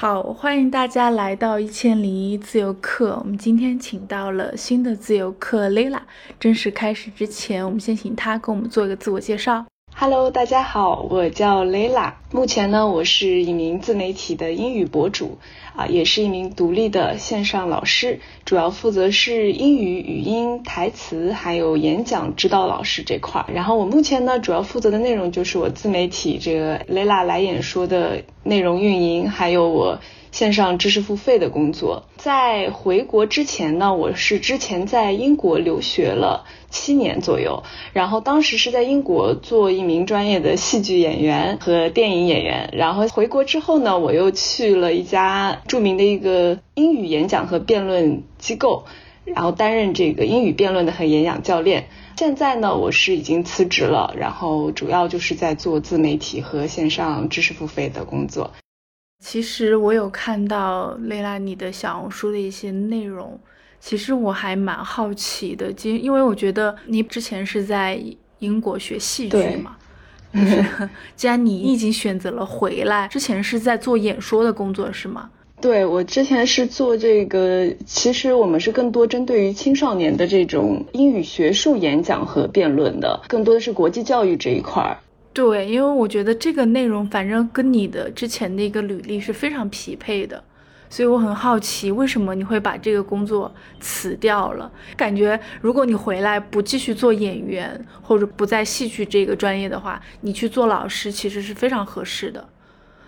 好，欢迎大家来到一千零一自由课。我们今天请到了新的自由课 Lila。正式开始之前，我们先请她给我们做一个自我介绍。Hello，大家好，我叫 Lila。目前呢，我是一名自媒体的英语博主。啊，也是一名独立的线上老师，主要负责是英语语音、台词还有演讲指导老师这块儿。然后我目前呢，主要负责的内容就是我自媒体这个雷拉来演说的内容运营，还有我。线上知识付费的工作，在回国之前呢，我是之前在英国留学了七年左右，然后当时是在英国做一名专业的戏剧演员和电影演员，然后回国之后呢，我又去了一家著名的一个英语演讲和辩论机构，然后担任这个英语辩论的和演讲教练。现在呢，我是已经辞职了，然后主要就是在做自媒体和线上知识付费的工作。其实我有看到蕾拉你的小红书的一些内容，其实我还蛮好奇的，因因为我觉得你之前是在英国学戏剧嘛，就是 既然你已经选择了回来，之前是在做演说的工作是吗？对，我之前是做这个，其实我们是更多针对于青少年的这种英语学术演讲和辩论的，更多的是国际教育这一块儿。对，因为我觉得这个内容反正跟你的之前的一个履历是非常匹配的，所以我很好奇为什么你会把这个工作辞掉了？感觉如果你回来不继续做演员，或者不在戏剧这个专业的话，你去做老师其实是非常合适的。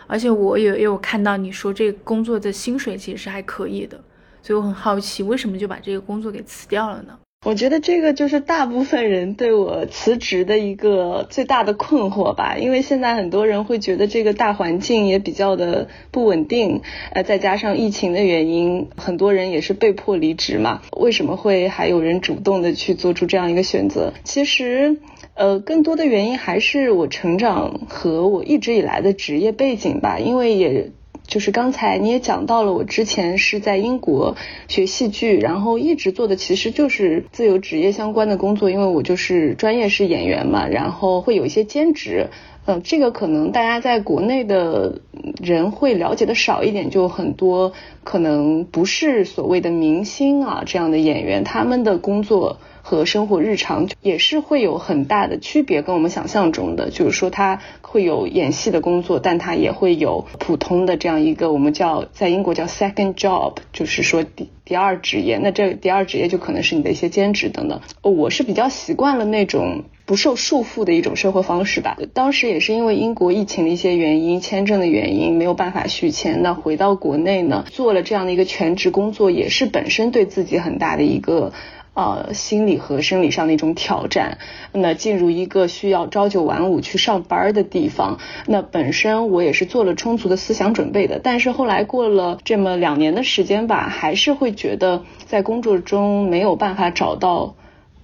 而且我也也有看到你说这个工作的薪水其实是还可以的，所以我很好奇为什么就把这个工作给辞掉了呢？我觉得这个就是大部分人对我辞职的一个最大的困惑吧，因为现在很多人会觉得这个大环境也比较的不稳定，呃，再加上疫情的原因，很多人也是被迫离职嘛。为什么会还有人主动的去做出这样一个选择？其实，呃，更多的原因还是我成长和我一直以来的职业背景吧，因为也。就是刚才你也讲到了，我之前是在英国学戏剧，然后一直做的其实就是自由职业相关的工作，因为我就是专业是演员嘛，然后会有一些兼职，嗯，这个可能大家在国内的人会了解的少一点，就很多可能不是所谓的明星啊这样的演员，他们的工作。和生活日常也是会有很大的区别，跟我们想象中的，就是说他会有演戏的工作，但他也会有普通的这样一个我们叫在英国叫 second job，就是说第第二职业。那这第二职业就可能是你的一些兼职等等。我是比较习惯了那种不受束缚的一种生活方式吧。当时也是因为英国疫情的一些原因，签证的原因没有办法续签，那回到国内呢，做了这样的一个全职工作，也是本身对自己很大的一个。呃，心理和生理上的一种挑战。那进入一个需要朝九晚五去上班的地方，那本身我也是做了充足的思想准备的。但是后来过了这么两年的时间吧，还是会觉得在工作中没有办法找到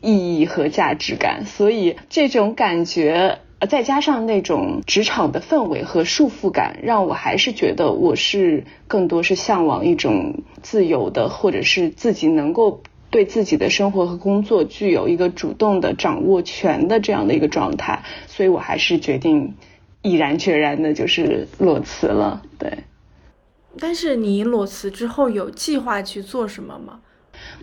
意义和价值感。所以这种感觉，再加上那种职场的氛围和束缚感，让我还是觉得我是更多是向往一种自由的，或者是自己能够。对自己的生活和工作具有一个主动的掌握权的这样的一个状态，所以我还是决定毅然决然的，就是裸辞了。对。但是你裸辞之后有计划去做什么吗？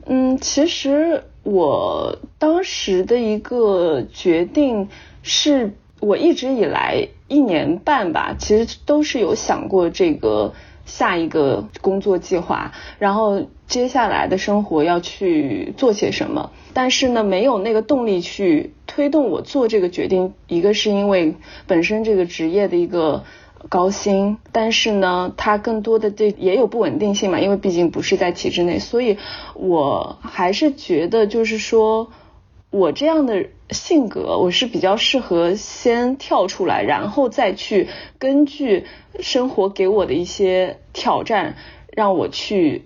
嗯，其实我当时的一个决定是，我一直以来一年半吧，其实都是有想过这个。下一个工作计划，然后接下来的生活要去做些什么？但是呢，没有那个动力去推动我做这个决定。一个是因为本身这个职业的一个高薪，但是呢，它更多的这也有不稳定性嘛，因为毕竟不是在体制内，所以我还是觉得就是说。我这样的性格，我是比较适合先跳出来，然后再去根据生活给我的一些挑战，让我去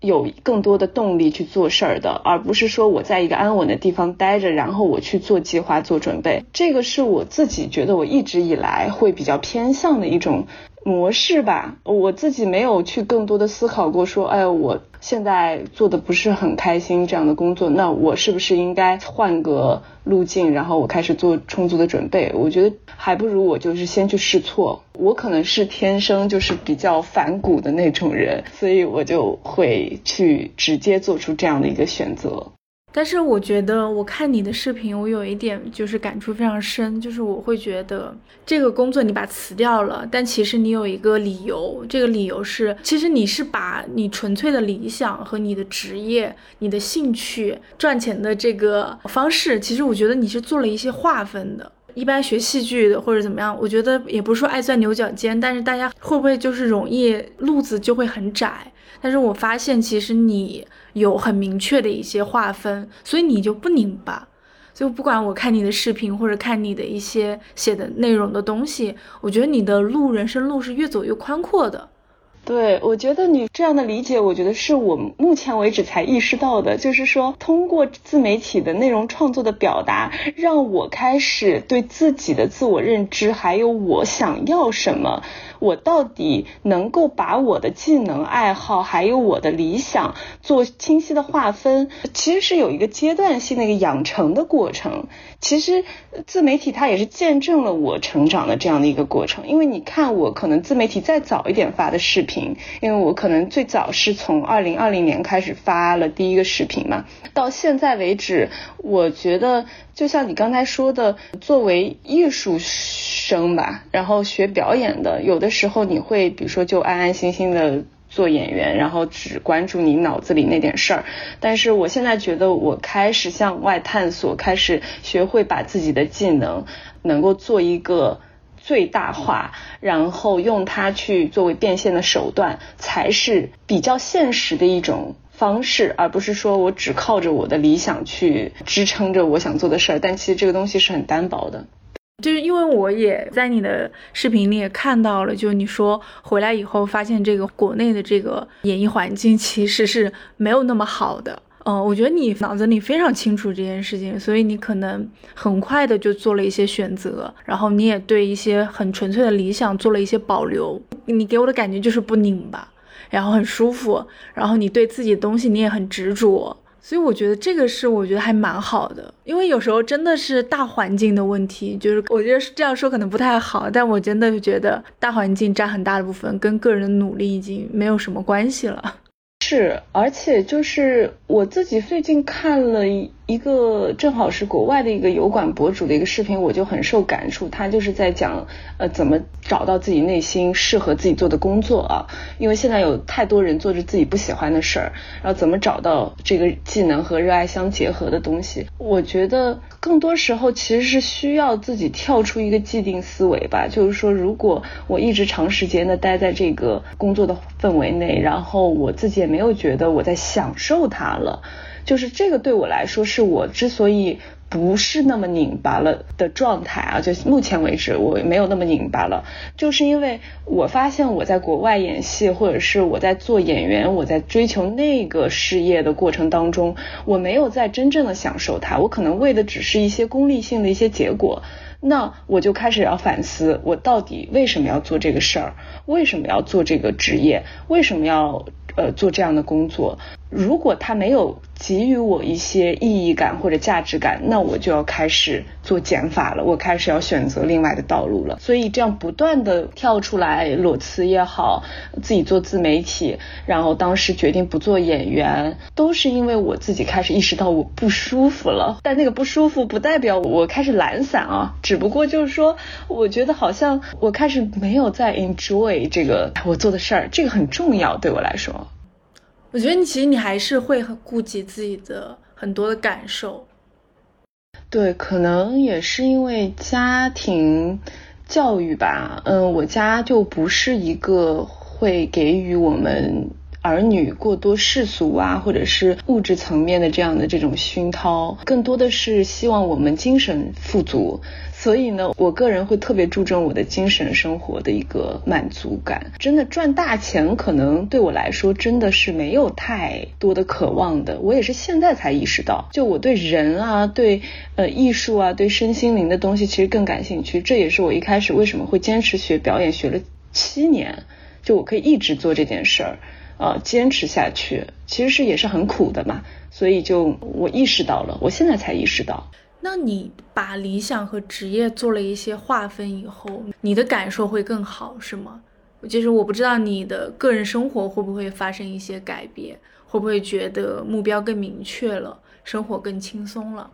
有更多的动力去做事儿的，而不是说我在一个安稳的地方待着，然后我去做计划、做准备。这个是我自己觉得我一直以来会比较偏向的一种模式吧，我自己没有去更多的思考过，说，哎，我现在做的不是很开心这样的工作，那我是不是应该换个路径，然后我开始做充足的准备？我觉得还不如我就是先去试错。我可能是天生就是比较反骨的那种人，所以我就会去直接做出这样的一个选择。但是我觉得，我看你的视频，我有一点就是感触非常深，就是我会觉得这个工作你把辞掉了，但其实你有一个理由，这个理由是，其实你是把你纯粹的理想和你的职业、你的兴趣、赚钱的这个方式，其实我觉得你是做了一些划分的。一般学戏剧的或者怎么样，我觉得也不是说爱钻牛角尖，但是大家会不会就是容易路子就会很窄？但是我发现其实你有很明确的一些划分，所以你就不拧巴。所以不管我看你的视频或者看你的一些写的内容的东西，我觉得你的路人生路是越走越宽阔的。对，我觉得你这样的理解，我觉得是我目前为止才意识到的，就是说通过自媒体的内容创作的表达，让我开始对自己的自我认知，还有我想要什么。我到底能够把我的技能、爱好还有我的理想做清晰的划分，其实是有一个阶段性的一个养成的过程。其实自媒体它也是见证了我成长的这样的一个过程。因为你看，我可能自媒体再早一点发的视频，因为我可能最早是从二零二零年开始发了第一个视频嘛，到现在为止，我觉得就像你刚才说的，作为艺术。生吧，然后学表演的，有的时候你会，比如说就安安心心的做演员，然后只关注你脑子里那点事儿。但是我现在觉得，我开始向外探索，开始学会把自己的技能能够做一个最大化，然后用它去作为变现的手段，才是比较现实的一种方式，而不是说我只靠着我的理想去支撑着我想做的事儿。但其实这个东西是很单薄的。就是因为我也在你的视频里也看到了，就你说回来以后发现这个国内的这个演艺环境其实是没有那么好的。嗯，我觉得你脑子里非常清楚这件事情，所以你可能很快的就做了一些选择，然后你也对一些很纯粹的理想做了一些保留。你给我的感觉就是不拧巴，然后很舒服，然后你对自己的东西你也很执着。所以我觉得这个是我觉得还蛮好的，因为有时候真的是大环境的问题，就是我觉得这样说可能不太好，但我真的觉得大环境占很大的部分，跟个人的努力已经没有什么关系了。是，而且就是我自己最近看了一一。个正好是国外的一个油管博主的一个视频，我就很受感触。他就是在讲，呃，怎么找到自己内心适合自己做的工作啊？因为现在有太多人做着自己不喜欢的事儿，然后怎么找到这个技能和热爱相结合的东西？我觉得更多时候其实是需要自己跳出一个既定思维吧。就是说，如果我一直长时间的待在这个工作的氛围内，然后我自己也没有觉得我在享受它了。就是这个对我来说，是我之所以不是那么拧巴了的状态啊。就目前为止，我没有那么拧巴了，就是因为我发现我在国外演戏，或者是我在做演员，我在追求那个事业的过程当中，我没有在真正的享受它。我可能为的只是一些功利性的一些结果。那我就开始要反思，我到底为什么要做这个事儿？为什么要做这个职业？为什么要？呃，做这样的工作，如果他没有给予我一些意义感或者价值感，那我就要开始做减法了，我开始要选择另外的道路了。所以这样不断的跳出来裸辞也好，自己做自媒体，然后当时决定不做演员，都是因为我自己开始意识到我不舒服了。但那个不舒服不代表我开始懒散啊，只不过就是说，我觉得好像我开始没有在 enjoy 这个我做的事儿，这个很重要对我来说。我觉得你其实你还是会很顾及自己的很多的感受，对，可能也是因为家庭教育吧，嗯，我家就不是一个会给予我们儿女过多世俗啊，或者是物质层面的这样的这种熏陶，更多的是希望我们精神富足。所以呢，我个人会特别注重我的精神生活的一个满足感。真的赚大钱，可能对我来说真的是没有太多的渴望的。我也是现在才意识到，就我对人啊，对呃艺术啊，对身心灵的东西其实更感兴趣。这也是我一开始为什么会坚持学表演，学了七年，就我可以一直做这件事儿，呃，坚持下去，其实是也是很苦的嘛。所以就我意识到了，我现在才意识到。那你把理想和职业做了一些划分以后，你的感受会更好，是吗？就是我不知道你的个人生活会不会发生一些改变，会不会觉得目标更明确了，生活更轻松了？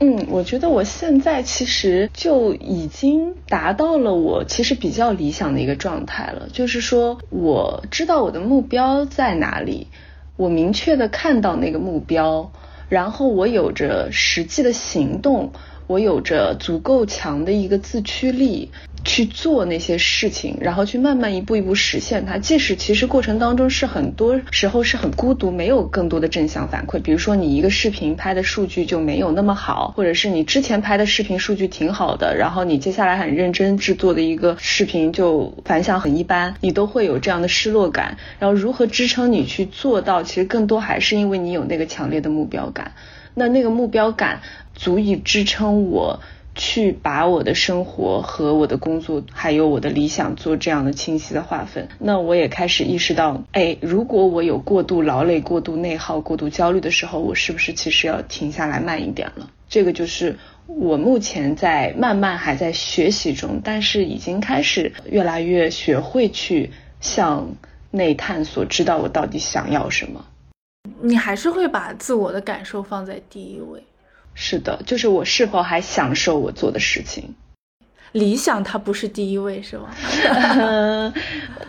嗯，我觉得我现在其实就已经达到了我其实比较理想的一个状态了，就是说我知道我的目标在哪里，我明确的看到那个目标。然后我有着实际的行动，我有着足够强的一个自驱力去做那些事情，然后去慢慢一步一步实现它。即使其实过程当中是很多时候是很孤独，没有更多的正向反馈。比如说你一个视频拍的数据就没有那么好，或者是你之前拍的视频数据挺好的，然后你接下来很认真制作的一个视频就反响很一般，你都会有这样的失落感。然后如何支撑你去做到？其实更多还是因为你有那个强烈的目标感。那那个目标感足以支撑我去把我的生活和我的工作，还有我的理想做这样的清晰的划分。那我也开始意识到，哎，如果我有过度劳累、过度内耗、过度焦虑的时候，我是不是其实要停下来慢一点了？这个就是我目前在慢慢还在学习中，但是已经开始越来越学会去向内探索，知道我到底想要什么。你还是会把自我的感受放在第一位，是的，就是我是否还享受我做的事情。理想它不是第一位，是 吗？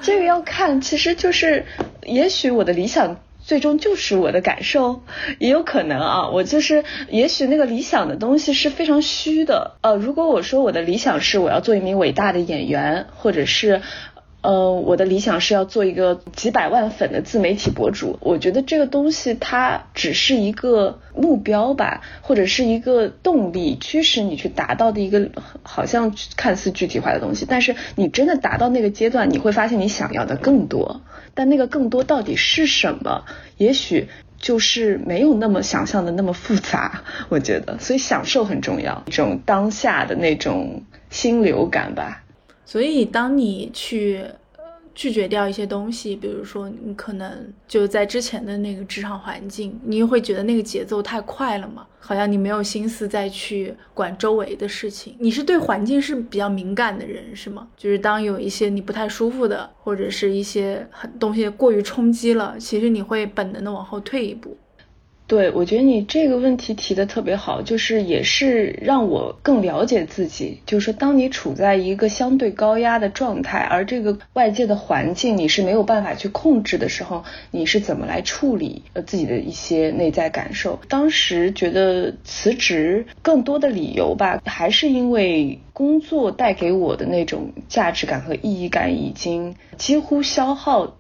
这个要看，其实就是，也许我的理想最终就是我的感受，也有可能啊。我就是，也许那个理想的东西是非常虚的。呃，如果我说我的理想是我要做一名伟大的演员，或者是。呃，我的理想是要做一个几百万粉的自媒体博主。我觉得这个东西它只是一个目标吧，或者是一个动力驱使你去达到的一个好像看似具体化的东西。但是你真的达到那个阶段，你会发现你想要的更多。但那个更多到底是什么？也许就是没有那么想象的那么复杂。我觉得，所以享受很重要，一种当下的那种心流感吧。所以，当你去拒绝掉一些东西，比如说你可能就在之前的那个职场环境，你又会觉得那个节奏太快了嘛？好像你没有心思再去管周围的事情。你是对环境是比较敏感的人，是吗？就是当有一些你不太舒服的，或者是一些很东西过于冲击了，其实你会本能的往后退一步。对，我觉得你这个问题提的特别好，就是也是让我更了解自己。就是说，当你处在一个相对高压的状态，而这个外界的环境你是没有办法去控制的时候，你是怎么来处理呃自己的一些内在感受？当时觉得辞职更多的理由吧，还是因为工作带给我的那种价值感和意义感已经几乎消耗。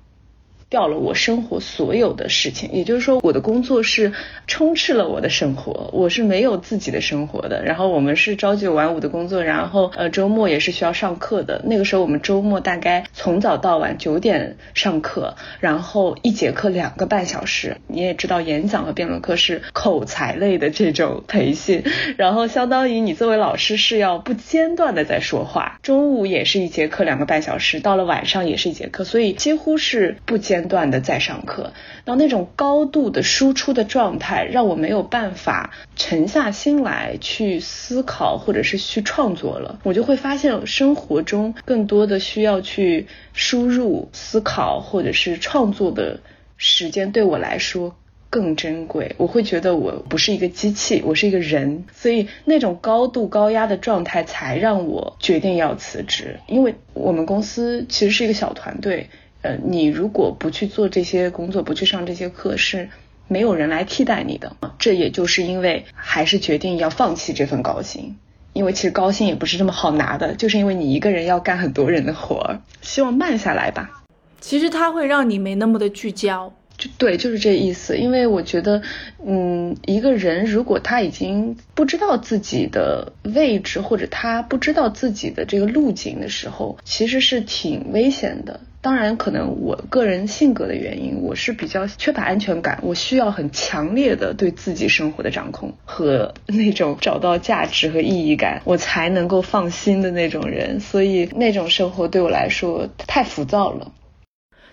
掉了我生活所有的事情，也就是说，我的工作是充斥了我的生活，我是没有自己的生活的。然后我们是朝九晚五的工作，然后呃周末也是需要上课的。那个时候我们周末大概从早到晚九点上课，然后一节课两个半小时。你也知道，演讲和辩论课是口才类的这种培训，然后相当于你作为老师是要不间断的在说话。中午也是一节课两个半小时，到了晚上也是一节课，所以几乎是不间。间断的在上课，然后那种高度的输出的状态，让我没有办法沉下心来去思考或者是去创作了。我就会发现生活中更多的需要去输入思考或者是创作的时间，对我来说更珍贵。我会觉得我不是一个机器，我是一个人，所以那种高度高压的状态才让我决定要辞职。因为我们公司其实是一个小团队。呃，你如果不去做这些工作，不去上这些课，是没有人来替代你的。这也就是因为还是决定要放弃这份高薪，因为其实高薪也不是这么好拿的，就是因为你一个人要干很多人的活儿。希望慢下来吧。其实它会让你没那么的聚焦。就对，就是这意思。因为我觉得，嗯，一个人如果他已经不知道自己的位置，或者他不知道自己的这个路径的时候，其实是挺危险的。当然，可能我个人性格的原因，我是比较缺乏安全感，我需要很强烈的对自己生活的掌控和那种找到价值和意义感，我才能够放心的那种人。所以那种生活对我来说太浮躁了。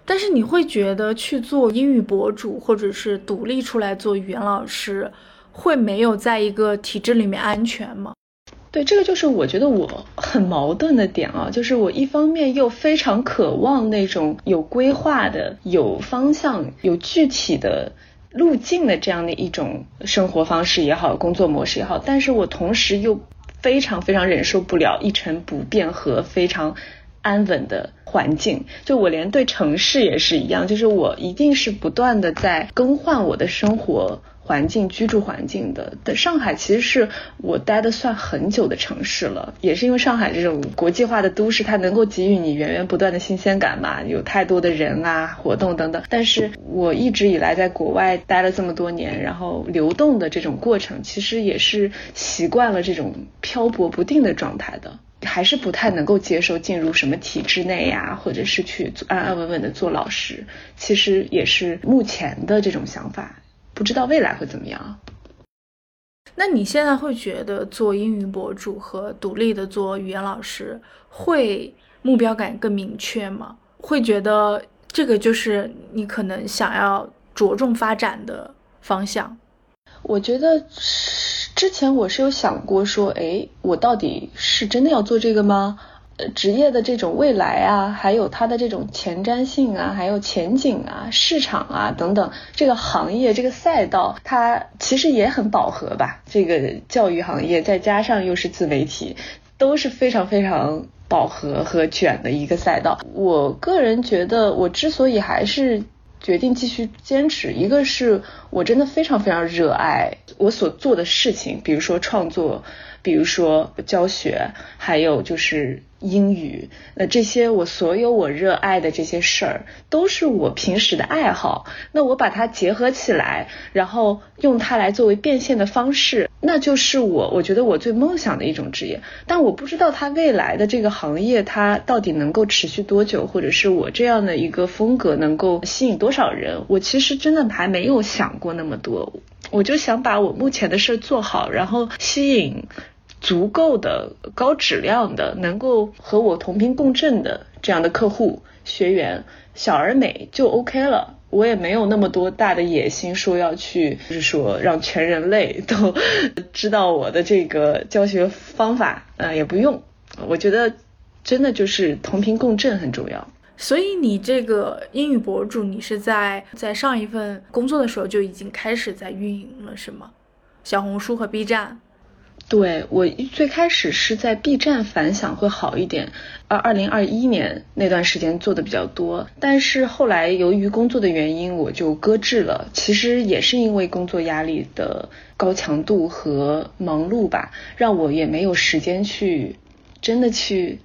但是你会觉得去做英语博主，或者是独立出来做语言老师，会没有在一个体制里面安全吗？对，这个就是我觉得我很矛盾的点啊，就是我一方面又非常渴望那种有规划的、有方向、有具体的路径的这样的一种生活方式也好，工作模式也好，但是我同时又非常非常忍受不了一成不变和非常安稳的环境。就我连对城市也是一样，就是我一定是不断的在更换我的生活。环境居住环境的，的上海其实是我待的算很久的城市了，也是因为上海这种国际化的都市，它能够给予你源源不断的新鲜感嘛，有太多的人啊、活动等等。但是我一直以来在国外待了这么多年，然后流动的这种过程，其实也是习惯了这种漂泊不定的状态的，还是不太能够接受进入什么体制内呀，或者是去安安稳稳的做老师，其实也是目前的这种想法。不知道未来会怎么样？那你现在会觉得做英语博主和独立的做语言老师会目标感更明确吗？会觉得这个就是你可能想要着重发展的方向？我觉得之前我是有想过说，哎，我到底是真的要做这个吗？职业的这种未来啊，还有它的这种前瞻性啊，还有前景啊，市场啊等等，这个行业这个赛道，它其实也很饱和吧。这个教育行业再加上又是自媒体，都是非常非常饱和和卷的一个赛道。我个人觉得，我之所以还是决定继续坚持，一个是我真的非常非常热爱我所做的事情，比如说创作，比如说教学，还有就是。英语，那这些我所有我热爱的这些事儿，都是我平时的爱好。那我把它结合起来，然后用它来作为变现的方式，那就是我我觉得我最梦想的一种职业。但我不知道它未来的这个行业，它到底能够持续多久，或者是我这样的一个风格能够吸引多少人？我其实真的还没有想过那么多。我就想把我目前的事儿做好，然后吸引。足够的高质量的，能够和我同频共振的这样的客户学员，小而美就 OK 了。我也没有那么多大的野心，说要去，就是说让全人类都知道我的这个教学方法，呃，也不用。我觉得真的就是同频共振很重要。所以你这个英语博主，你是在在上一份工作的时候就已经开始在运营了，是吗？小红书和 B 站。对我最开始是在 B 站反响会好一点，二二零二一年那段时间做的比较多，但是后来由于工作的原因我就搁置了。其实也是因为工作压力的高强度和忙碌吧，让我也没有时间去真的去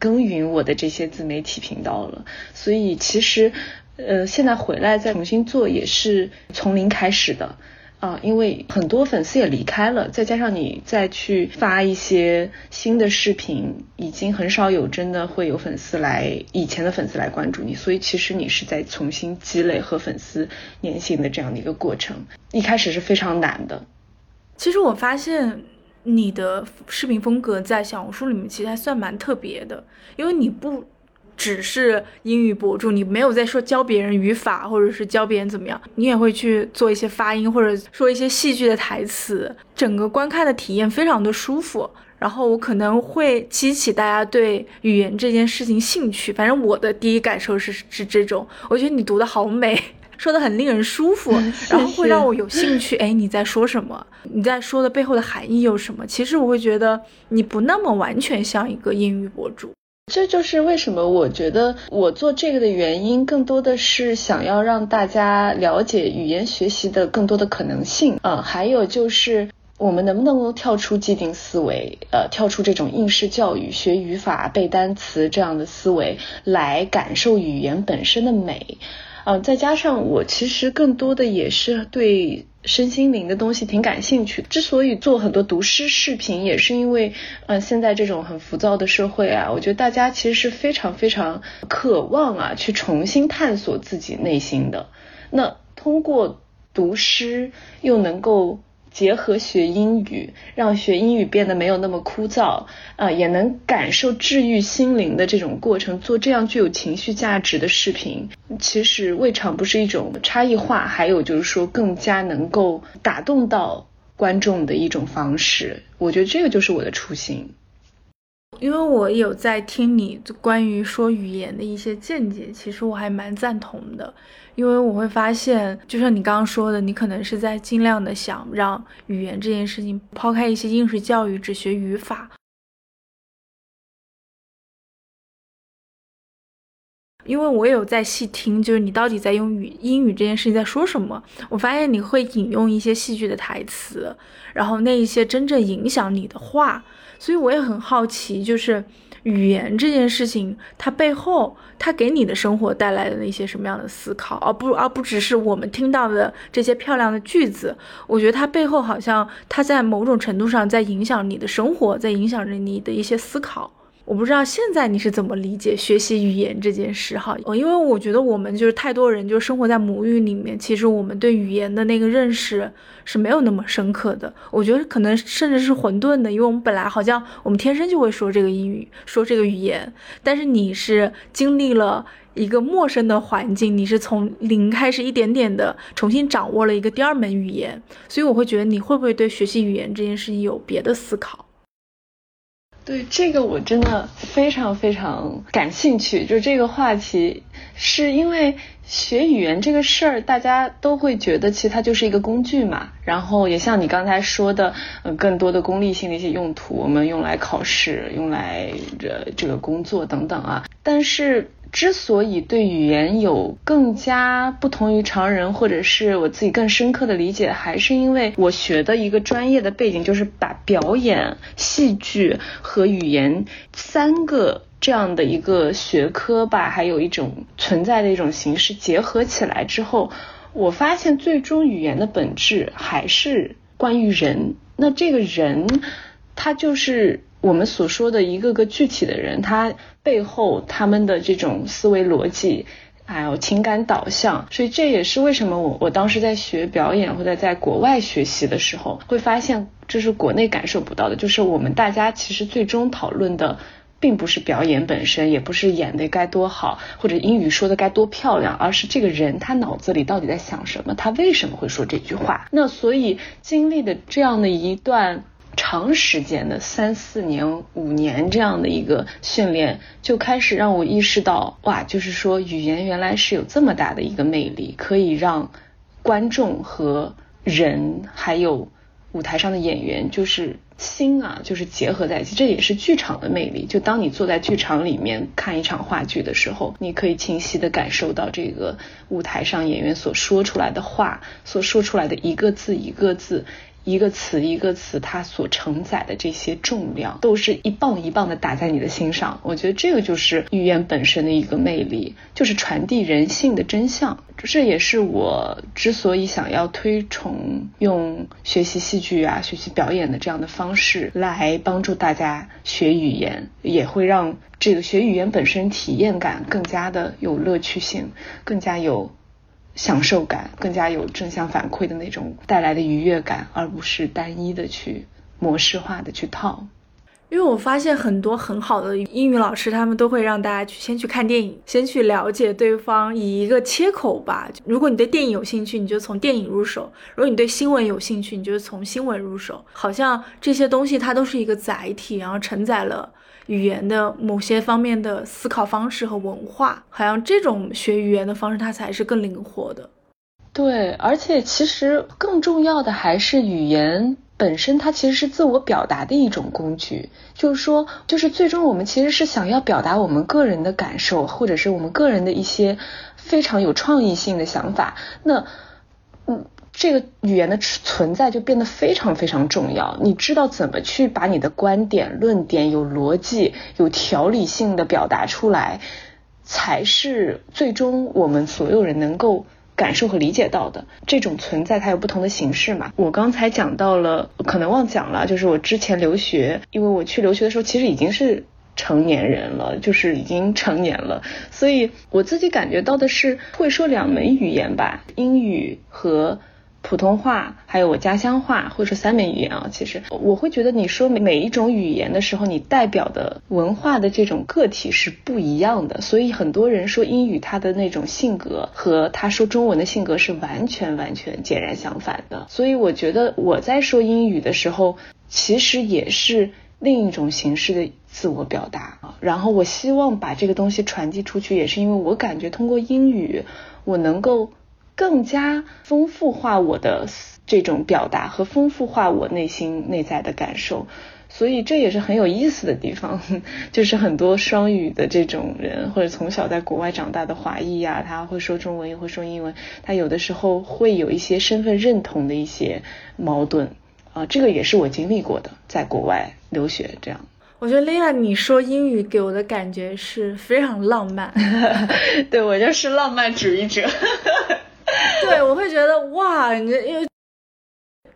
耕耘我的这些自媒体频道了。所以其实呃现在回来再重新做也是从零开始的。啊，因为很多粉丝也离开了，再加上你再去发一些新的视频，已经很少有真的会有粉丝来，以前的粉丝来关注你，所以其实你是在重新积累和粉丝粘性的这样的一个过程，一开始是非常难的。其实我发现你的视频风格在小红书里面其实还算蛮特别的，因为你不。只是英语博主，你没有在说教别人语法，或者是教别人怎么样，你也会去做一些发音，或者说一些戏剧的台词，整个观看的体验非常的舒服。然后我可能会激起大家对语言这件事情兴趣。反正我的第一感受是是这种，我觉得你读的好美，说的很令人舒服，然后会让我有兴趣。哎，你在说什么？你在说的背后的含义有什么？其实我会觉得你不那么完全像一个英语博主。这就是为什么我觉得我做这个的原因，更多的是想要让大家了解语言学习的更多的可能性。嗯，还有就是我们能不能够跳出既定思维，呃，跳出这种应试教育、学语法、背单词这样的思维，来感受语言本身的美。嗯，再加上我其实更多的也是对身心灵的东西挺感兴趣。之所以做很多读诗视频，也是因为，呃，现在这种很浮躁的社会啊，我觉得大家其实是非常非常渴望啊，去重新探索自己内心的。那通过读诗，又能够。结合学英语，让学英语变得没有那么枯燥，啊，也能感受治愈心灵的这种过程。做这样具有情绪价值的视频，其实未尝不是一种差异化，还有就是说更加能够打动到观众的一种方式。我觉得这个就是我的初心。因为我有在听你关于说语言的一些见解，其实我还蛮赞同的。因为我会发现，就像你刚刚说的，你可能是在尽量的想让语言这件事情抛开一些应试教育，只学语法。因为我有在细听，就是你到底在用语英语这件事情在说什么。我发现你会引用一些戏剧的台词，然后那一些真正影响你的话。所以我也很好奇，就是语言这件事情，它背后它给你的生活带来的那些什么样的思考，而不而不只是我们听到的这些漂亮的句子。我觉得它背后好像它在某种程度上在影响你的生活，在影响着你的一些思考。我不知道现在你是怎么理解学习语言这件事哈？因为我觉得我们就是太多人就生活在母语里面，其实我们对语言的那个认识是没有那么深刻的。我觉得可能甚至是混沌的，因为我们本来好像我们天生就会说这个英语，说这个语言，但是你是经历了一个陌生的环境，你是从零开始，一点点的重新掌握了一个第二门语言，所以我会觉得你会不会对学习语言这件事情有别的思考？对这个我真的非常非常感兴趣，就这个话题，是因为学语言这个事儿，大家都会觉得其实它就是一个工具嘛，然后也像你刚才说的，呃，更多的功利性的一些用途，我们用来考试，用来这这个工作等等啊，但是。之所以对语言有更加不同于常人，或者是我自己更深刻的理解，还是因为我学的一个专业的背景，就是把表演、戏剧和语言三个这样的一个学科吧，还有一种存在的一种形式结合起来之后，我发现最终语言的本质还是关于人。那这个人，他就是。我们所说的一个个具体的人，他背后他们的这种思维逻辑，还有情感导向，所以这也是为什么我我当时在学表演或者在国外学习的时候，会发现这是国内感受不到的，就是我们大家其实最终讨论的，并不是表演本身，也不是演的该多好，或者英语说的该多漂亮，而是这个人他脑子里到底在想什么，他为什么会说这句话。那所以经历的这样的一段。长时间的三四年、五年这样的一个训练，就开始让我意识到，哇，就是说语言原来是有这么大的一个魅力，可以让观众和人，还有舞台上的演员，就是心啊，就是结合在一起。这也是剧场的魅力。就当你坐在剧场里面看一场话剧的时候，你可以清晰的感受到这个舞台上演员所说出来的话，所说出来的一个字一个字。一个词一个词，它所承载的这些重量，都是一棒一棒的打在你的心上。我觉得这个就是语言本身的一个魅力，就是传递人性的真相。这也是我之所以想要推崇用学习戏剧啊、学习表演的这样的方式来帮助大家学语言，也会让这个学语言本身体验感更加的有乐趣性，更加有。享受感更加有正向反馈的那种带来的愉悦感，而不是单一的去模式化的去套。因为我发现很多很好的英语老师，他们都会让大家去先去看电影，先去了解对方，以一个切口吧。如果你对电影有兴趣，你就从电影入手；如果你对新闻有兴趣，你就从新闻入手。好像这些东西它都是一个载体，然后承载了。语言的某些方面的思考方式和文化，好像这种学语言的方式，它才是更灵活的。对，而且其实更重要的还是语言本身，它其实是自我表达的一种工具。就是说，就是最终我们其实是想要表达我们个人的感受，或者是我们个人的一些非常有创意性的想法。那，嗯。这个语言的存在就变得非常非常重要。你知道怎么去把你的观点、论点有逻辑、有条理性的表达出来，才是最终我们所有人能够感受和理解到的。这种存在它有不同的形式嘛。我刚才讲到了，可能忘讲了，就是我之前留学，因为我去留学的时候其实已经是成年人了，就是已经成年了，所以我自己感觉到的是会说两门语言吧，英语和。普通话还有我家乡话，或者说三门语言啊，其实我会觉得你说每每一种语言的时候，你代表的文化的这种个体是不一样的。所以很多人说英语他的那种性格和他说中文的性格是完全完全截然相反的。所以我觉得我在说英语的时候，其实也是另一种形式的自我表达啊。然后我希望把这个东西传递出去，也是因为我感觉通过英语，我能够。更加丰富化我的这种表达和丰富化我内心内在的感受，所以这也是很有意思的地方。就是很多双语的这种人，或者从小在国外长大的华裔呀，他会说中文也会说英文，他有的时候会有一些身份认同的一些矛盾啊，这个也是我经历过的，在国外留学这样。我觉得 Lila，你说英语给我的感觉是非常浪漫，对我就是浪漫主义者。对，我会觉得哇，你因为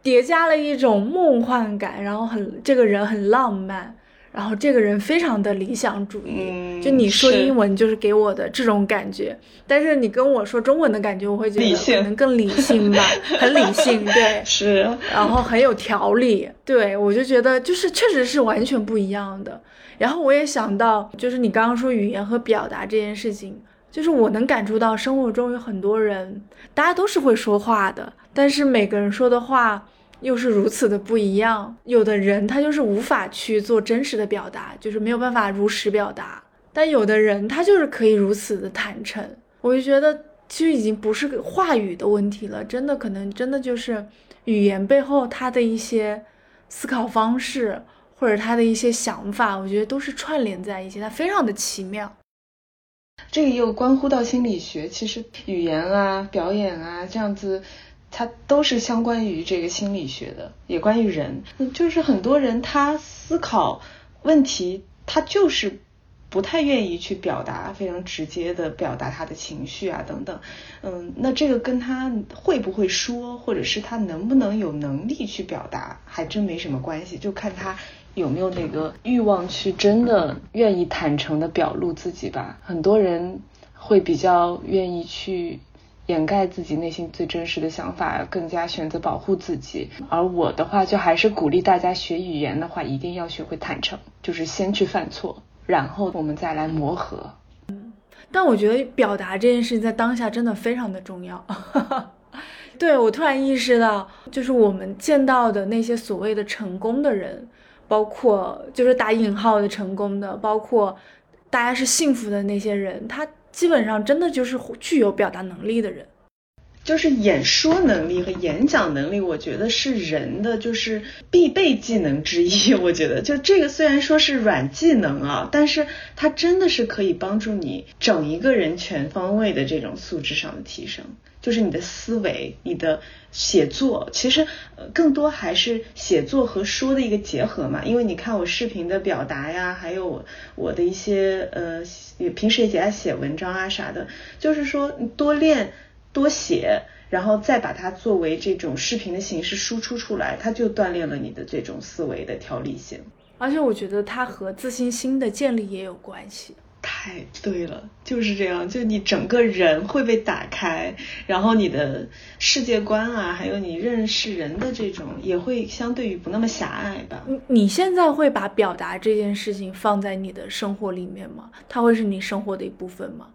叠加了一种梦幻感，然后很这个人很浪漫，然后这个人非常的理想主义。就你说英文就是给我的这种感觉，但是你跟我说中文的感觉，我会觉得可能更理性吧，很理性，对，是，然后很有条理，对我就觉得就是确实是完全不一样的。然后我也想到，就是你刚刚说语言和表达这件事情。就是我能感触到生活中有很多人，大家都是会说话的，但是每个人说的话又是如此的不一样。有的人他就是无法去做真实的表达，就是没有办法如实表达；但有的人他就是可以如此的坦诚。我就觉得其实已经不是个话语的问题了，真的可能真的就是语言背后他的一些思考方式或者他的一些想法，我觉得都是串联在一起，它非常的奇妙。这个又关乎到心理学，其实语言啊、表演啊这样子，它都是相关于这个心理学的，也关于人。就是很多人他思考问题，他就是不太愿意去表达，非常直接的表达他的情绪啊等等。嗯，那这个跟他会不会说，或者是他能不能有能力去表达，还真没什么关系，就看他。有没有那个欲望去真的愿意坦诚的表露自己吧？很多人会比较愿意去掩盖自己内心最真实的想法，更加选择保护自己。而我的话，就还是鼓励大家学语言的话，一定要学会坦诚，就是先去犯错，然后我们再来磨合。嗯，但我觉得表达这件事情在当下真的非常的重要。对我突然意识到，就是我们见到的那些所谓的成功的人。包括就是打引号的成功的，包括大家是幸福的那些人，他基本上真的就是具有表达能力的人，就是演说能力和演讲能力，我觉得是人的就是必备技能之一。我觉得就这个虽然说是软技能啊，但是它真的是可以帮助你整一个人全方位的这种素质上的提升。就是你的思维，你的写作，其实呃更多还是写作和说的一个结合嘛。因为你看我视频的表达呀，还有我我的一些呃也平时也爱写文章啊啥的，就是说你多练多写，然后再把它作为这种视频的形式输出出来，它就锻炼了你的这种思维的条理性。而且我觉得它和自信心的建立也有关系。太对了，就是这样，就你整个人会被打开，然后你的世界观啊，还有你认识人的这种，也会相对于不那么狭隘吧。你你现在会把表达这件事情放在你的生活里面吗？它会是你生活的一部分吗？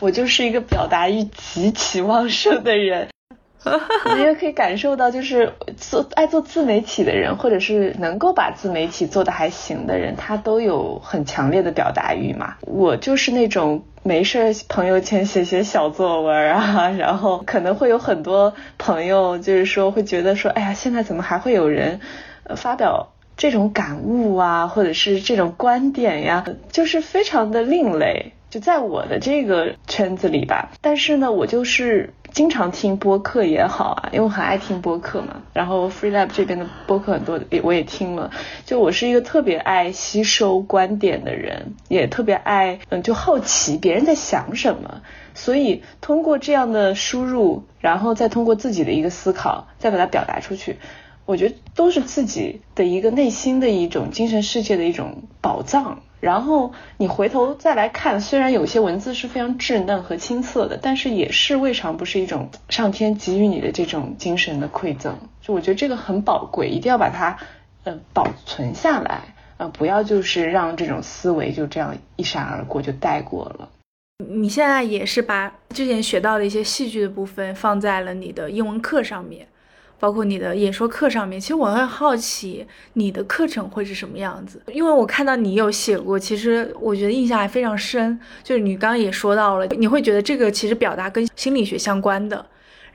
我就是一个表达欲极其旺盛的人。你也可以感受到，就是做爱做自媒体的人，或者是能够把自媒体做的还行的人，他都有很强烈的表达欲嘛。我就是那种没事朋友圈写写小作文啊，然后可能会有很多朋友就是说会觉得说，哎呀，现在怎么还会有人发表这种感悟啊，或者是这种观点呀，就是非常的另类。就在我的这个圈子里吧，但是呢，我就是经常听播客也好啊，因为我很爱听播客嘛。然后 FreeLab 这边的播客很多，也我也听了。就我是一个特别爱吸收观点的人，也特别爱嗯，就好奇别人在想什么。所以通过这样的输入，然后再通过自己的一个思考，再把它表达出去，我觉得都是自己的一个内心的一种精神世界的一种宝藏。然后你回头再来看，虽然有些文字是非常稚嫩和青涩的，但是也是未尝不是一种上天给予你的这种精神的馈赠。就我觉得这个很宝贵，一定要把它呃保存下来，呃不要就是让这种思维就这样一闪而过就带过了。你现在也是把之前学到的一些戏剧的部分放在了你的英文课上面。包括你的演说课上面，其实我很好奇你的课程会是什么样子，因为我看到你有写过，其实我觉得印象还非常深。就是你刚刚也说到了，你会觉得这个其实表达跟心理学相关的，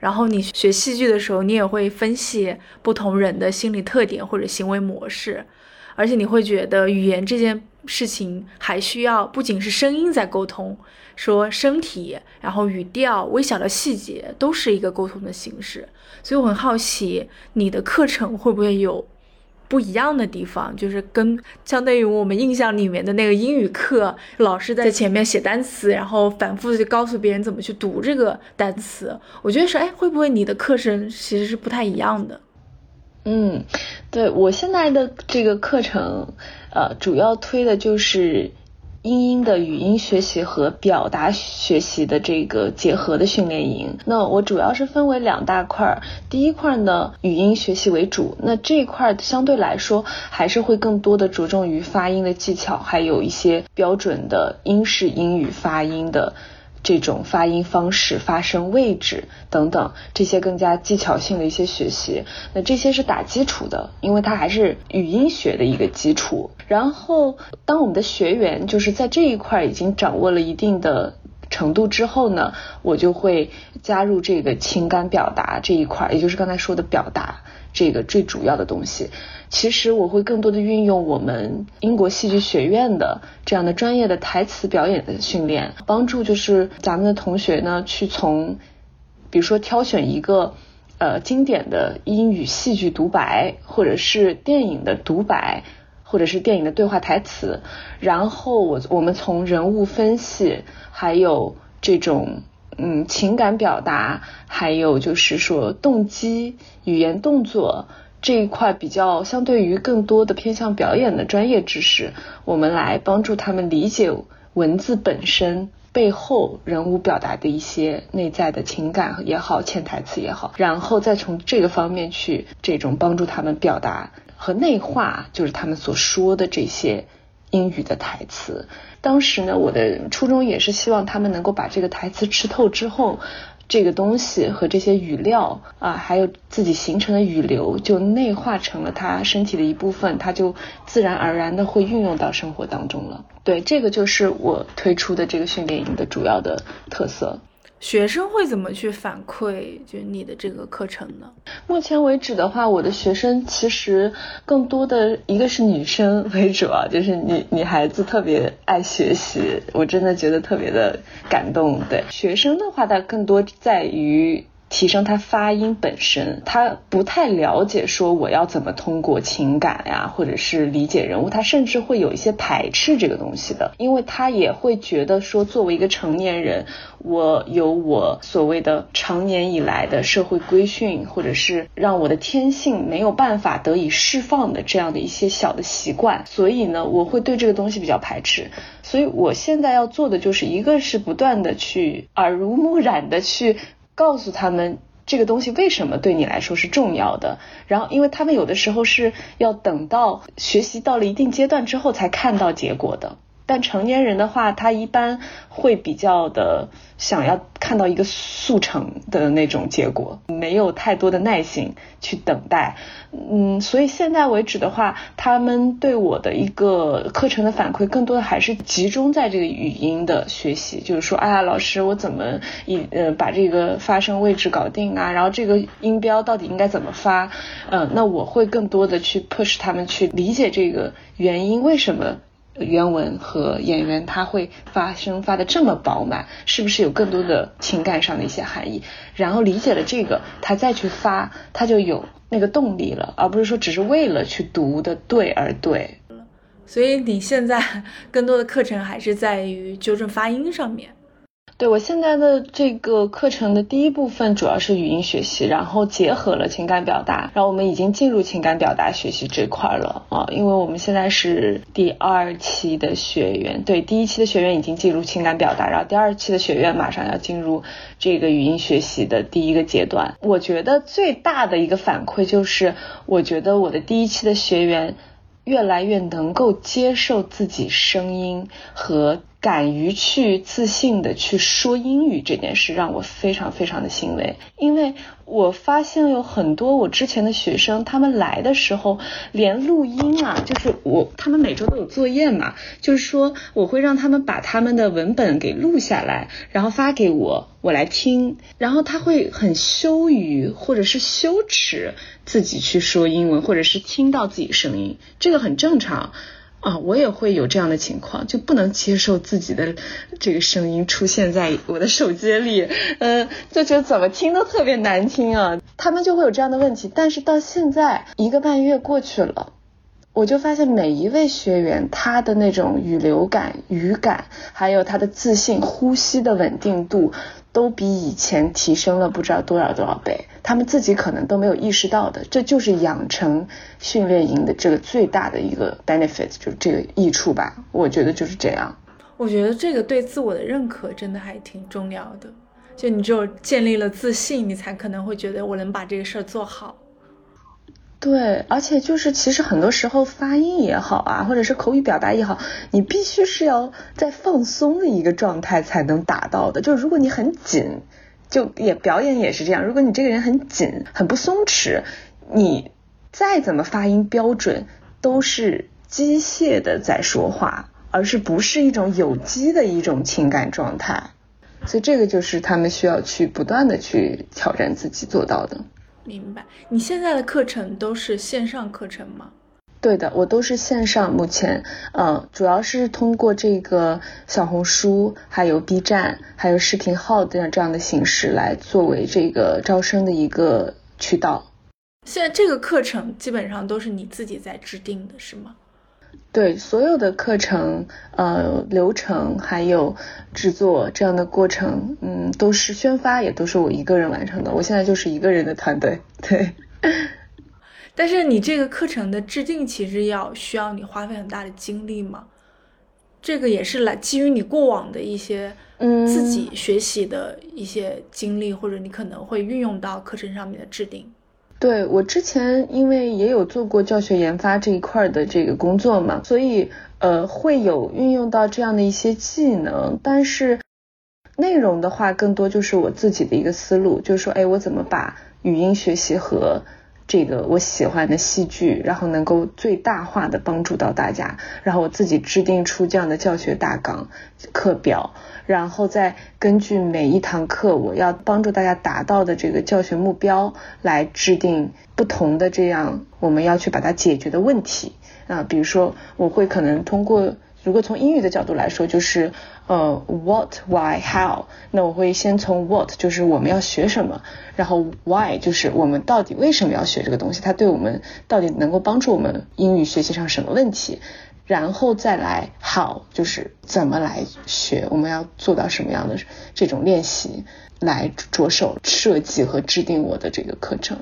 然后你学戏剧的时候，你也会分析不同人的心理特点或者行为模式，而且你会觉得语言这件事情还需要不仅是声音在沟通。说身体，然后语调、微小的细节都是一个沟通的形式，所以我很好奇你的课程会不会有不一样的地方，就是跟相对于我们印象里面的那个英语课，老师在前面写单词，然后反复的告诉别人怎么去读这个单词。我觉得是，哎，会不会你的课程其实是不太一样的？嗯，对我现在的这个课程，呃，主要推的就是。英音的语音学习和表达学习的这个结合的训练营，那我主要是分为两大块儿。第一块呢，语音学习为主，那这一块相对来说还是会更多的着重于发音的技巧，还有一些标准的英式英语发音的。这种发音方式、发声位置等等，这些更加技巧性的一些学习，那这些是打基础的，因为它还是语音学的一个基础。然后，当我们的学员就是在这一块已经掌握了一定的程度之后呢，我就会加入这个情感表达这一块，也就是刚才说的表达这个最主要的东西。其实我会更多的运用我们英国戏剧学院的这样的专业的台词表演的训练，帮助就是咱们的同学呢去从，比如说挑选一个呃经典的英语戏剧独白，或者是电影的独白，或者是电影的对话台词，然后我我们从人物分析，还有这种嗯情感表达，还有就是说动机、语言、动作。这一块比较相对于更多的偏向表演的专业知识，我们来帮助他们理解文字本身背后人物表达的一些内在的情感也好，潜台词也好，然后再从这个方面去这种帮助他们表达和内化，就是他们所说的这些英语的台词。当时呢，我的初衷也是希望他们能够把这个台词吃透之后。这个东西和这些语料啊，还有自己形成的语流，就内化成了他身体的一部分，他就自然而然的会运用到生活当中了。对，这个就是我推出的这个训练营的主要的特色。学生会怎么去反馈就你的这个课程呢？目前为止的话，我的学生其实更多的一个是女生为主啊，就是女女孩子特别爱学习，我真的觉得特别的感动。对学生的话，它更多在于。提升他发音本身，他不太了解说我要怎么通过情感呀，或者是理解人物，他甚至会有一些排斥这个东西的，因为他也会觉得说作为一个成年人，我有我所谓的长年以来的社会规训，或者是让我的天性没有办法得以释放的这样的一些小的习惯，所以呢，我会对这个东西比较排斥，所以我现在要做的就是一个是不断的去耳濡目染的去。告诉他们这个东西为什么对你来说是重要的，然后因为他们有的时候是要等到学习到了一定阶段之后才看到结果的。但成年人的话，他一般会比较的想要看到一个速成的那种结果，没有太多的耐心去等待。嗯，所以现在为止的话，他们对我的一个课程的反馈，更多的还是集中在这个语音的学习，就是说，哎呀，老师，我怎么一呃把这个发声位置搞定啊？然后这个音标到底应该怎么发？嗯，那我会更多的去 push 他们去理解这个原因，为什么？原文和演员他会发声发的这么饱满，是不是有更多的情感上的一些含义？然后理解了这个，他再去发，他就有那个动力了，而不是说只是为了去读的对而对。所以你现在 更多的课程还是在于纠正发音上面。对我现在的这个课程的第一部分主要是语音学习，然后结合了情感表达，然后我们已经进入情感表达学习这块了啊，因为我们现在是第二期的学员，对，第一期的学员已经进入情感表达，然后第二期的学员马上要进入这个语音学习的第一个阶段。我觉得最大的一个反馈就是，我觉得我的第一期的学员越来越能够接受自己声音和。敢于去自信的去说英语这件事，让我非常非常的欣慰，因为。我发现有很多我之前的学生，他们来的时候连录音啊，就是我他们每周都有作业嘛，就是说我会让他们把他们的文本给录下来，然后发给我，我来听，然后他会很羞于或者是羞耻自己去说英文，或者是听到自己声音，这个很正常。啊，我也会有这样的情况，就不能接受自己的这个声音出现在我的手机里，嗯，就觉得怎么听都特别难听啊。他们就会有这样的问题，但是到现在一个半月过去了，我就发现每一位学员他的那种语流感、语感，还有他的自信、呼吸的稳定度。都比以前提升了不知道多少多少倍，他们自己可能都没有意识到的，这就是养成训练营的这个最大的一个 benefit，就是这个益处吧。我觉得就是这样。我觉得这个对自我的认可真的还挺重要的，就你只有建立了自信，你才可能会觉得我能把这个事儿做好。对，而且就是其实很多时候发音也好啊，或者是口语表达也好，你必须是要在放松的一个状态才能达到的。就是如果你很紧，就也表演也是这样。如果你这个人很紧，很不松弛，你再怎么发音标准，都是机械的在说话，而是不是一种有机的一种情感状态。所以这个就是他们需要去不断的去挑战自己做到的。明白，你现在的课程都是线上课程吗？对的，我都是线上，目前，嗯，主要是通过这个小红书、还有 B 站、还有视频号这样这样的形式来作为这个招生的一个渠道。现在这个课程基本上都是你自己在制定的，是吗？对所有的课程，呃，流程还有制作这样的过程，嗯，都是宣发也都是我一个人完成的。我现在就是一个人的团队，对。但是你这个课程的制定其实要需要你花费很大的精力嘛？这个也是来基于你过往的一些嗯自己学习的一些经历，或者你可能会运用到课程上面的制定。对我之前因为也有做过教学研发这一块的这个工作嘛，所以呃会有运用到这样的一些技能，但是内容的话更多就是我自己的一个思路，就是说哎我怎么把语音学习和这个我喜欢的戏剧，然后能够最大化的帮助到大家，然后我自己制定出这样的教学大纲课表。然后再根据每一堂课我要帮助大家达到的这个教学目标来制定不同的这样我们要去把它解决的问题啊，比如说我会可能通过如果从英语的角度来说就是呃 what why how，那我会先从 what 就是我们要学什么，然后 why 就是我们到底为什么要学这个东西，它对我们到底能够帮助我们英语学习上什么问题。然后再来好，就是怎么来学，我们要做到什么样的这种练习，来着手设计和制定我的这个课程。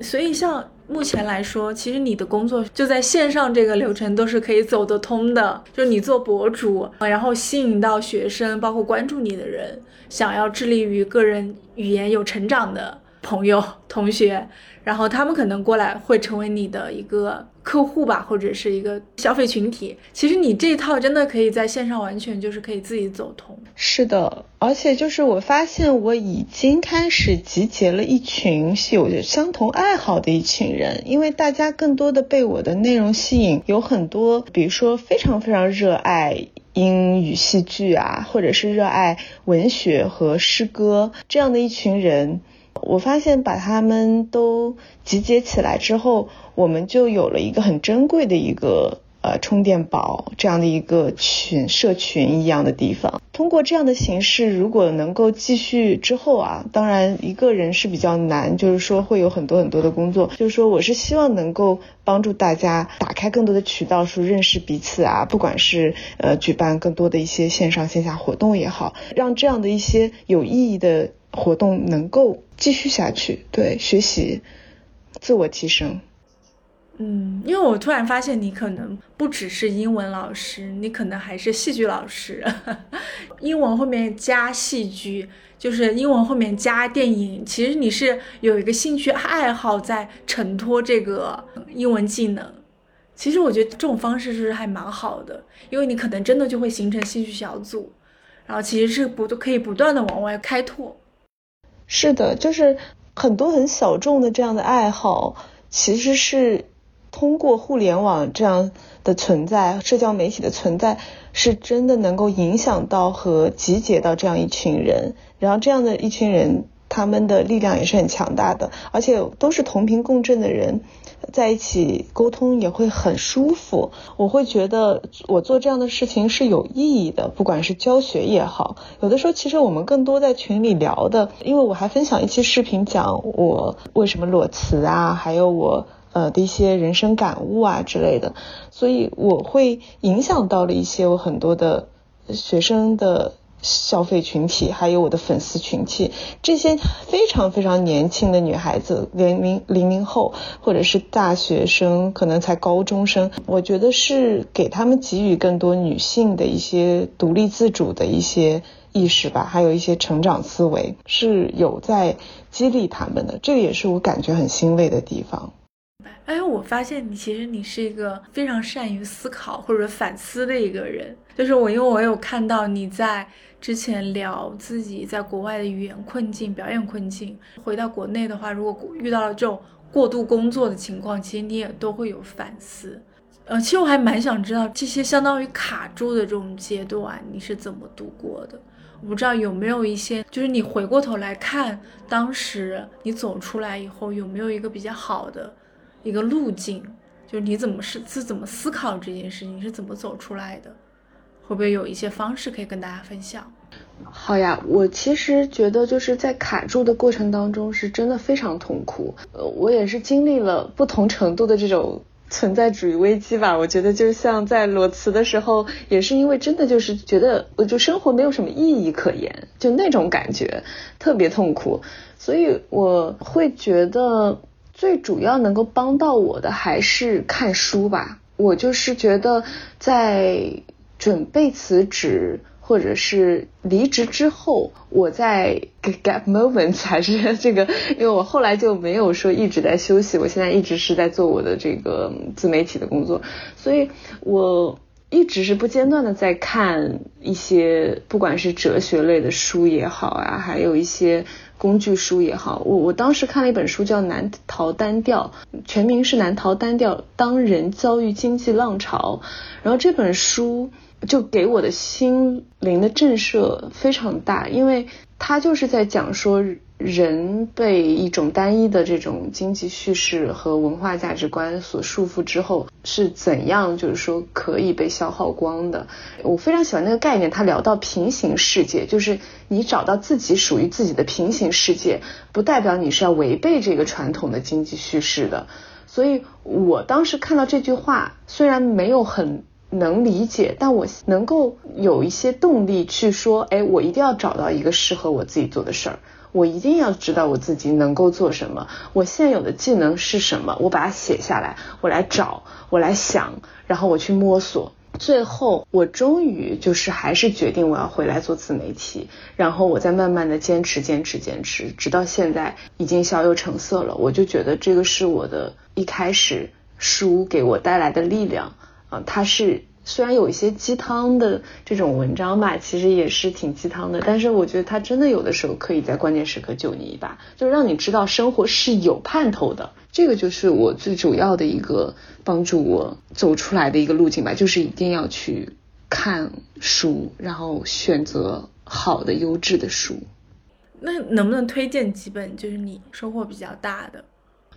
所以，像目前来说，其实你的工作就在线上这个流程都是可以走得通的。就是你做博主，然后吸引到学生，包括关注你的人，想要致力于个人语言有成长的朋友、同学，然后他们可能过来会成为你的一个。客户吧，或者是一个消费群体，其实你这一套真的可以在线上完全就是可以自己走通。是的，而且就是我发现我已经开始集结了一群是有着相同爱好的一群人，因为大家更多的被我的内容吸引，有很多比如说非常非常热爱英语戏剧啊，或者是热爱文学和诗歌这样的一群人。我发现把他们都集结起来之后，我们就有了一个很珍贵的一个呃充电宝这样的一个群社群一样的地方。通过这样的形式，如果能够继续之后啊，当然一个人是比较难，就是说会有很多很多的工作。就是说，我是希望能够帮助大家打开更多的渠道，说认识彼此啊，不管是呃举办更多的一些线上线下活动也好，让这样的一些有意义的活动能够继续下去。对，学习，自我提升。嗯，因为我突然发现你可能不只是英文老师，你可能还是戏剧老师。英文后面加戏剧，就是英文后面加电影。其实你是有一个兴趣爱好在承托这个英文技能。其实我觉得这种方式是还蛮好的，因为你可能真的就会形成兴趣小组，然后其实是不都可以不断的往外开拓。是的，就是很多很小众的这样的爱好，其实是。通过互联网这样的存在，社交媒体的存在，是真的能够影响到和集结到这样一群人，然后这样的一群人，他们的力量也是很强大的，而且都是同频共振的人，在一起沟通也会很舒服。我会觉得我做这样的事情是有意义的，不管是教学也好，有的时候其实我们更多在群里聊的，因为我还分享一期视频讲我为什么裸辞啊，还有我。呃的一些人生感悟啊之类的，所以我会影响到了一些我很多的学生的消费群体，还有我的粉丝群体，这些非常非常年轻的女孩子，零零零零后或者是大学生，可能才高中生，我觉得是给他们给予更多女性的一些独立自主的一些意识吧，还有一些成长思维是有在激励他们的，这个也是我感觉很欣慰的地方。哎，我发现你其实你是一个非常善于思考或者反思的一个人。就是我，因为我有看到你在之前聊自己在国外的语言困境、表演困境，回到国内的话，如果遇到了这种过度工作的情况，其实你也都会有反思。呃，其实我还蛮想知道这些相当于卡住的这种阶段，你是怎么度过的？我不知道有没有一些，就是你回过头来看，当时你走出来以后，有没有一个比较好的？一个路径，就是你怎么是是怎么思考这件事情，是怎么走出来的？会不会有一些方式可以跟大家分享？好呀，我其实觉得就是在卡住的过程当中，是真的非常痛苦。呃，我也是经历了不同程度的这种存在主义危机吧。我觉得就像在裸辞的时候，也是因为真的就是觉得我就生活没有什么意义可言，就那种感觉特别痛苦，所以我会觉得。最主要能够帮到我的还是看书吧。我就是觉得在准备辞职或者是离职之后，我在 gap moments 还是 这个，因为我后来就没有说一直在休息，我现在一直是在做我的这个自媒体的工作，所以我一直是不间断的在看一些不管是哲学类的书也好啊，还有一些。工具书也好，我我当时看了一本书叫《难逃单调》，全名是《难逃单调：当人遭遇经济浪潮》，然后这本书就给我的心灵的震慑非常大，因为它就是在讲说。人被一种单一的这种经济叙事和文化价值观所束缚之后，是怎样就是说可以被消耗光的？我非常喜欢那个概念，他聊到平行世界，就是你找到自己属于自己的平行世界，不代表你是要违背这个传统的经济叙事的。所以我当时看到这句话，虽然没有很能理解，但我能够有一些动力去说，哎，我一定要找到一个适合我自己做的事儿。我一定要知道我自己能够做什么，我现有的技能是什么，我把它写下来，我来找，我来想，然后我去摸索，最后我终于就是还是决定我要回来做自媒体，然后我再慢慢的坚持坚持坚持，直到现在已经小有成色了。我就觉得这个是我的一开始书给我带来的力量啊，它是。虽然有一些鸡汤的这种文章吧，其实也是挺鸡汤的，但是我觉得它真的有的时候可以在关键时刻救你一把，就让你知道生活是有盼头的。这个就是我最主要的一个帮助我走出来的一个路径吧，就是一定要去看书，然后选择好的优质的书。那能不能推荐几本就是你收获比较大的？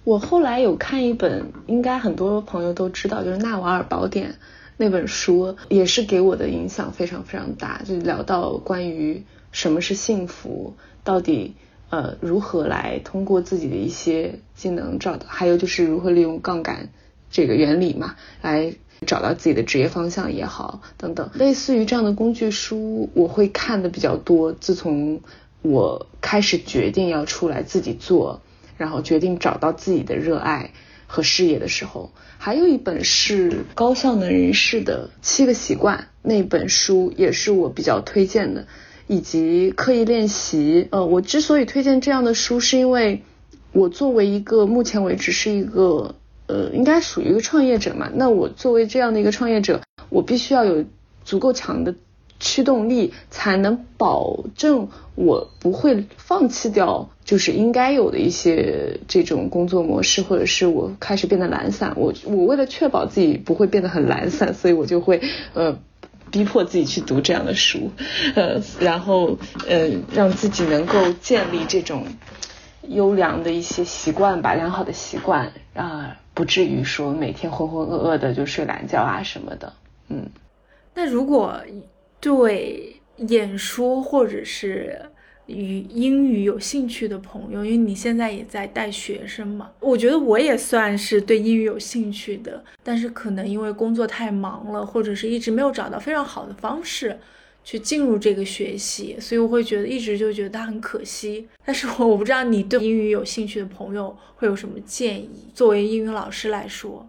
我后来有看一本，应该很多朋友都知道，就是《纳瓦尔宝典》那本书，也是给我的影响非常非常大。就聊到关于什么是幸福，到底呃如何来通过自己的一些技能找到，还有就是如何利用杠杆这个原理嘛，来找到自己的职业方向也好，等等。类似于这样的工具书，我会看的比较多。自从我开始决定要出来自己做。然后决定找到自己的热爱和事业的时候，还有一本是高效能人士的七个习惯，那本书也是我比较推荐的，以及刻意练习。呃，我之所以推荐这样的书，是因为我作为一个目前为止是一个呃，应该属于一个创业者嘛。那我作为这样的一个创业者，我必须要有足够强的。驱动力才能保证我不会放弃掉，就是应该有的一些这种工作模式，或者是我开始变得懒散。我我为了确保自己不会变得很懒散，所以我就会呃逼迫自己去读这样的书，呃，然后呃让自己能够建立这种优良的一些习惯吧，良好的习惯啊，不至于说每天浑浑噩噩的就睡懒觉啊什么的。嗯，那如果。对演说或者是与英语有兴趣的朋友，因为你现在也在带学生嘛，我觉得我也算是对英语有兴趣的，但是可能因为工作太忙了，或者是一直没有找到非常好的方式去进入这个学习，所以我会觉得一直就觉得它很可惜。但是我我不知道你对英语有兴趣的朋友会有什么建议，作为英语老师来说。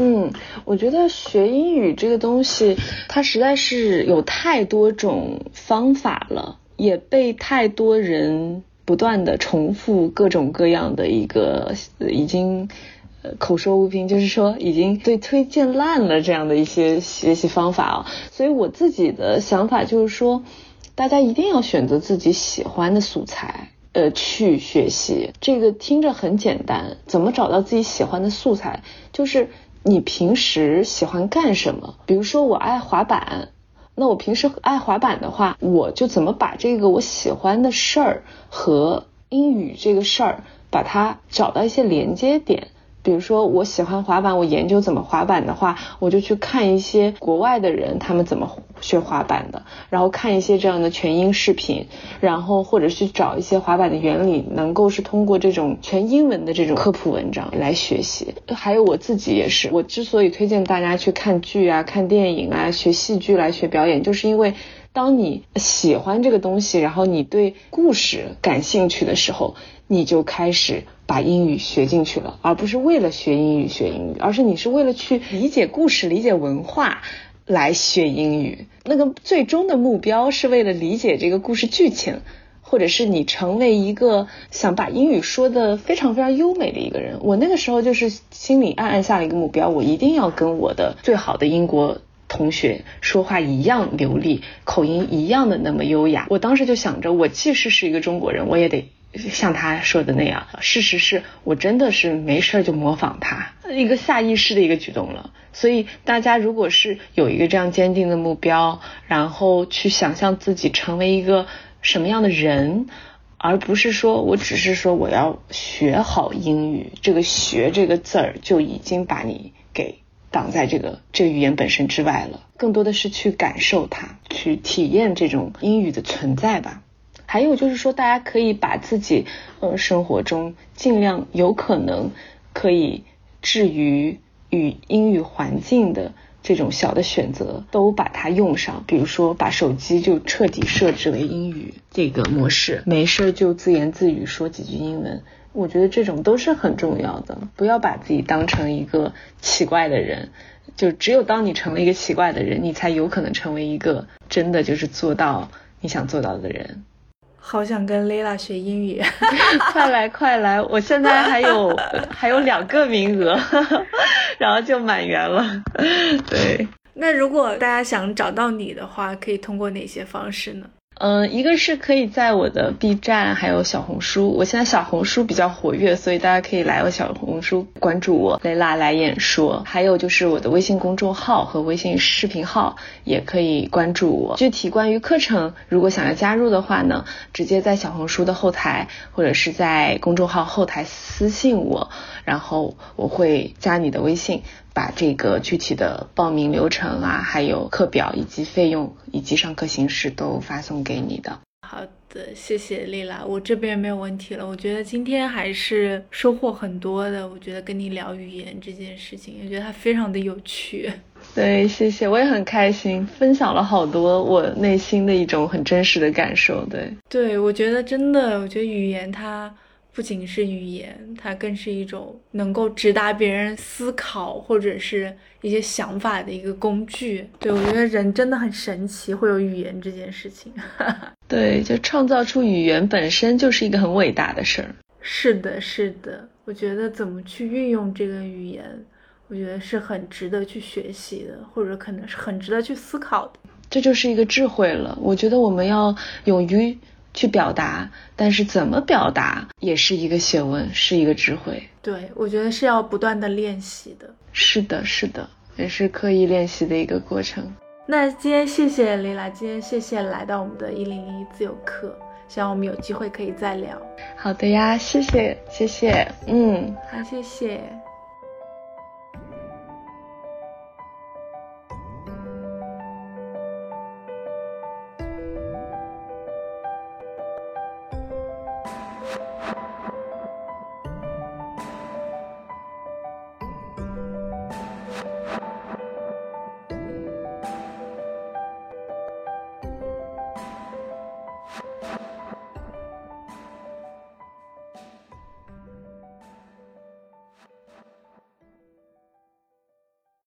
嗯，我觉得学英语这个东西，它实在是有太多种方法了，也被太多人不断的重复各种各样的一个已经口说无凭，就是说已经被推荐烂了这样的一些学习方法啊。所以我自己的想法就是说，大家一定要选择自己喜欢的素材，呃，去学习。这个听着很简单，怎么找到自己喜欢的素材？就是。你平时喜欢干什么？比如说我爱滑板，那我平时爱滑板的话，我就怎么把这个我喜欢的事儿和英语这个事儿，把它找到一些连接点。比如说，我喜欢滑板，我研究怎么滑板的话，我就去看一些国外的人他们怎么学滑板的，然后看一些这样的全英视频，然后或者去找一些滑板的原理，能够是通过这种全英文的这种科普文章来学习。还有我自己也是，我之所以推荐大家去看剧啊、看电影啊、学戏剧来学表演，就是因为当你喜欢这个东西，然后你对故事感兴趣的时候，你就开始。把英语学进去了，而不是为了学英语学英语，而是你是为了去理解故事、理解文化来学英语。那个最终的目标是为了理解这个故事剧情，或者是你成为一个想把英语说的非常非常优美的一个人。我那个时候就是心里暗暗下了一个目标，我一定要跟我的最好的英国同学说话一样流利，口音一样的那么优雅。我当时就想着，我即使是一个中国人，我也得。像他说的那样，事实是我真的是没事就模仿他，一个下意识的一个举动了。所以大家如果是有一个这样坚定的目标，然后去想象自己成为一个什么样的人，而不是说我只是说我要学好英语，这个“学”这个字儿就已经把你给挡在这个这个语言本身之外了。更多的是去感受它，去体验这种英语的存在吧。还有就是说，大家可以把自己呃生活中尽量有可能可以置于与英语环境的这种小的选择，都把它用上。比如说，把手机就彻底设置为英语这个模式，没事就自言自语说几句英文。我觉得这种都是很重要的。不要把自己当成一个奇怪的人，就只有当你成为一个奇怪的人，你才有可能成为一个真的就是做到你想做到的人。好想跟 Lila 学英语，快来快来！我现在还有 还有两个名额，然后就满员了。对，那如果大家想找到你的话，可以通过哪些方式呢？嗯，一个是可以在我的 B 站还有小红书，我现在小红书比较活跃，所以大家可以来我小红书关注我，雷拉来演说。还有就是我的微信公众号和微信视频号也可以关注我。具体关于课程，如果想要加入的话呢，直接在小红书的后台或者是在公众号后台私信我，然后我会加你的微信。把这个具体的报名流程啊，还有课表以及费用以及上课形式都发送给你的。好的，谢谢丽拉，我这边没有问题了。我觉得今天还是收获很多的。我觉得跟你聊语言这件事情，我觉得它非常的有趣。对，谢谢，我也很开心，分享了好多我内心的一种很真实的感受。对，对我觉得真的，我觉得语言它。不仅是语言，它更是一种能够直达别人思考或者是一些想法的一个工具。对我觉得人真的很神奇，会有语言这件事情。对，就创造出语言本身就是一个很伟大的事儿。是的，是的，我觉得怎么去运用这个语言，我觉得是很值得去学习的，或者可能是很值得去思考的。这就是一个智慧了。我觉得我们要勇于。去表达，但是怎么表达也是一个学问，是一个智慧。对，我觉得是要不断的练习的。是的，是的，也是刻意练习的一个过程。那今天谢谢丽拉，今天谢谢来到我们的一零一自由课，希望我们有机会可以再聊。好的呀，谢谢，谢谢，嗯，好，谢谢。